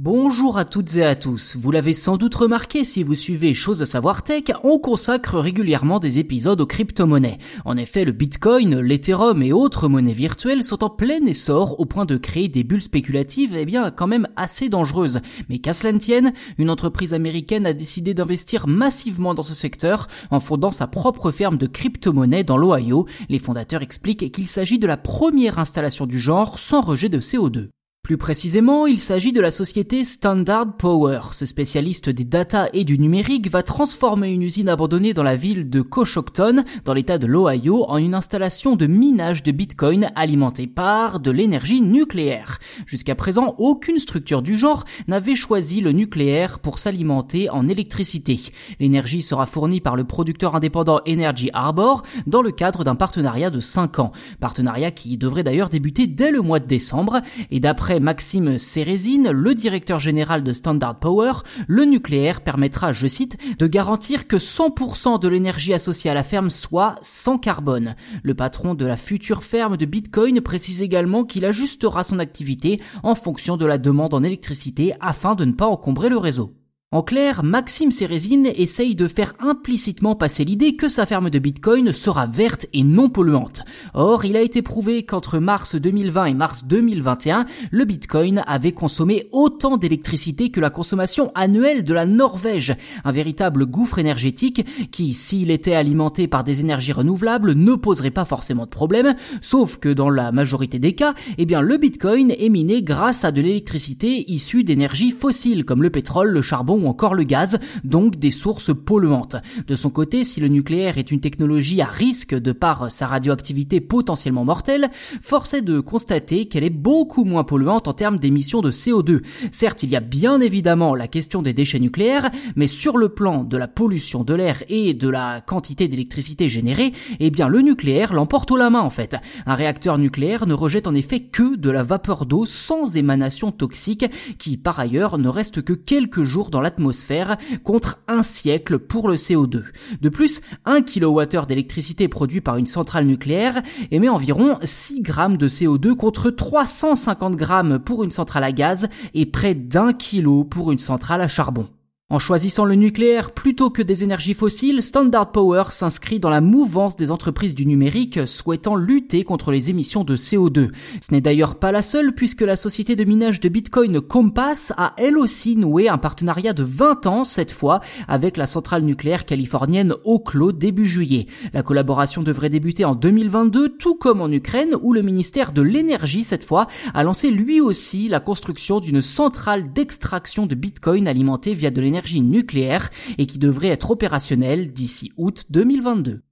Bonjour à toutes et à tous. Vous l'avez sans doute remarqué si vous suivez Chose à savoir tech, on consacre régulièrement des épisodes aux crypto-monnaies. En effet, le Bitcoin, l'Ethereum et autres monnaies virtuelles sont en plein essor au point de créer des bulles spéculatives, eh bien, quand même assez dangereuses. Mais qu'à cela une entreprise américaine a décidé d'investir massivement dans ce secteur en fondant sa propre ferme de crypto-monnaies dans l'Ohio. Les fondateurs expliquent qu'il s'agit de la première installation du genre sans rejet de CO2. Plus précisément, il s'agit de la société Standard Power. Ce spécialiste des data et du numérique va transformer une usine abandonnée dans la ville de Coshocton, dans l'état de l'Ohio, en une installation de minage de Bitcoin alimentée par de l'énergie nucléaire. Jusqu'à présent, aucune structure du genre n'avait choisi le nucléaire pour s'alimenter en électricité. L'énergie sera fournie par le producteur indépendant Energy Harbor dans le cadre d'un partenariat de 5 ans. Partenariat qui devrait d'ailleurs débuter dès le mois de décembre et d'après Maxime Cérésine, le directeur général de Standard Power, le nucléaire permettra, je cite, de garantir que 100% de l'énergie associée à la ferme soit sans carbone. Le patron de la future ferme de Bitcoin précise également qu'il ajustera son activité en fonction de la demande en électricité afin de ne pas encombrer le réseau. En clair, Maxime Cérésine essaye de faire implicitement passer l'idée que sa ferme de Bitcoin sera verte et non polluante. Or, il a été prouvé qu'entre mars 2020 et mars 2021, le Bitcoin avait consommé autant d'électricité que la consommation annuelle de la Norvège. Un véritable gouffre énergétique qui, s'il était alimenté par des énergies renouvelables, ne poserait pas forcément de problème, sauf que dans la majorité des cas, eh bien, le Bitcoin est miné grâce à de l'électricité issue d'énergies fossiles comme le pétrole, le charbon ou encore le gaz, donc des sources polluantes. De son côté, si le nucléaire est une technologie à risque de par sa radioactivité potentiellement mortelle, force est de constater qu'elle est beaucoup moins polluante en termes d'émissions de CO2. Certes, il y a bien évidemment la question des déchets nucléaires, mais sur le plan de la pollution de l'air et de la quantité d'électricité générée, eh bien le nucléaire l'emporte au la main en fait. Un réacteur nucléaire ne rejette en effet que de la vapeur d'eau sans émanation toxique qui par ailleurs ne reste que quelques jours dans la contre un siècle pour le CO2. De plus, 1 kWh d'électricité produit par une centrale nucléaire émet environ 6 grammes de CO2 contre 350 grammes pour une centrale à gaz et près d'un kilo pour une centrale à charbon. En choisissant le nucléaire plutôt que des énergies fossiles, Standard Power s'inscrit dans la mouvance des entreprises du numérique souhaitant lutter contre les émissions de CO2. Ce n'est d'ailleurs pas la seule puisque la société de minage de Bitcoin Compass a elle aussi noué un partenariat de 20 ans cette fois avec la centrale nucléaire californienne Oklo début juillet. La collaboration devrait débuter en 2022 tout comme en Ukraine où le ministère de l'énergie cette fois a lancé lui aussi la construction d'une centrale d'extraction de Bitcoin alimentée via de l'énergie nucléaire et qui devrait être opérationnel d'ici août 2022.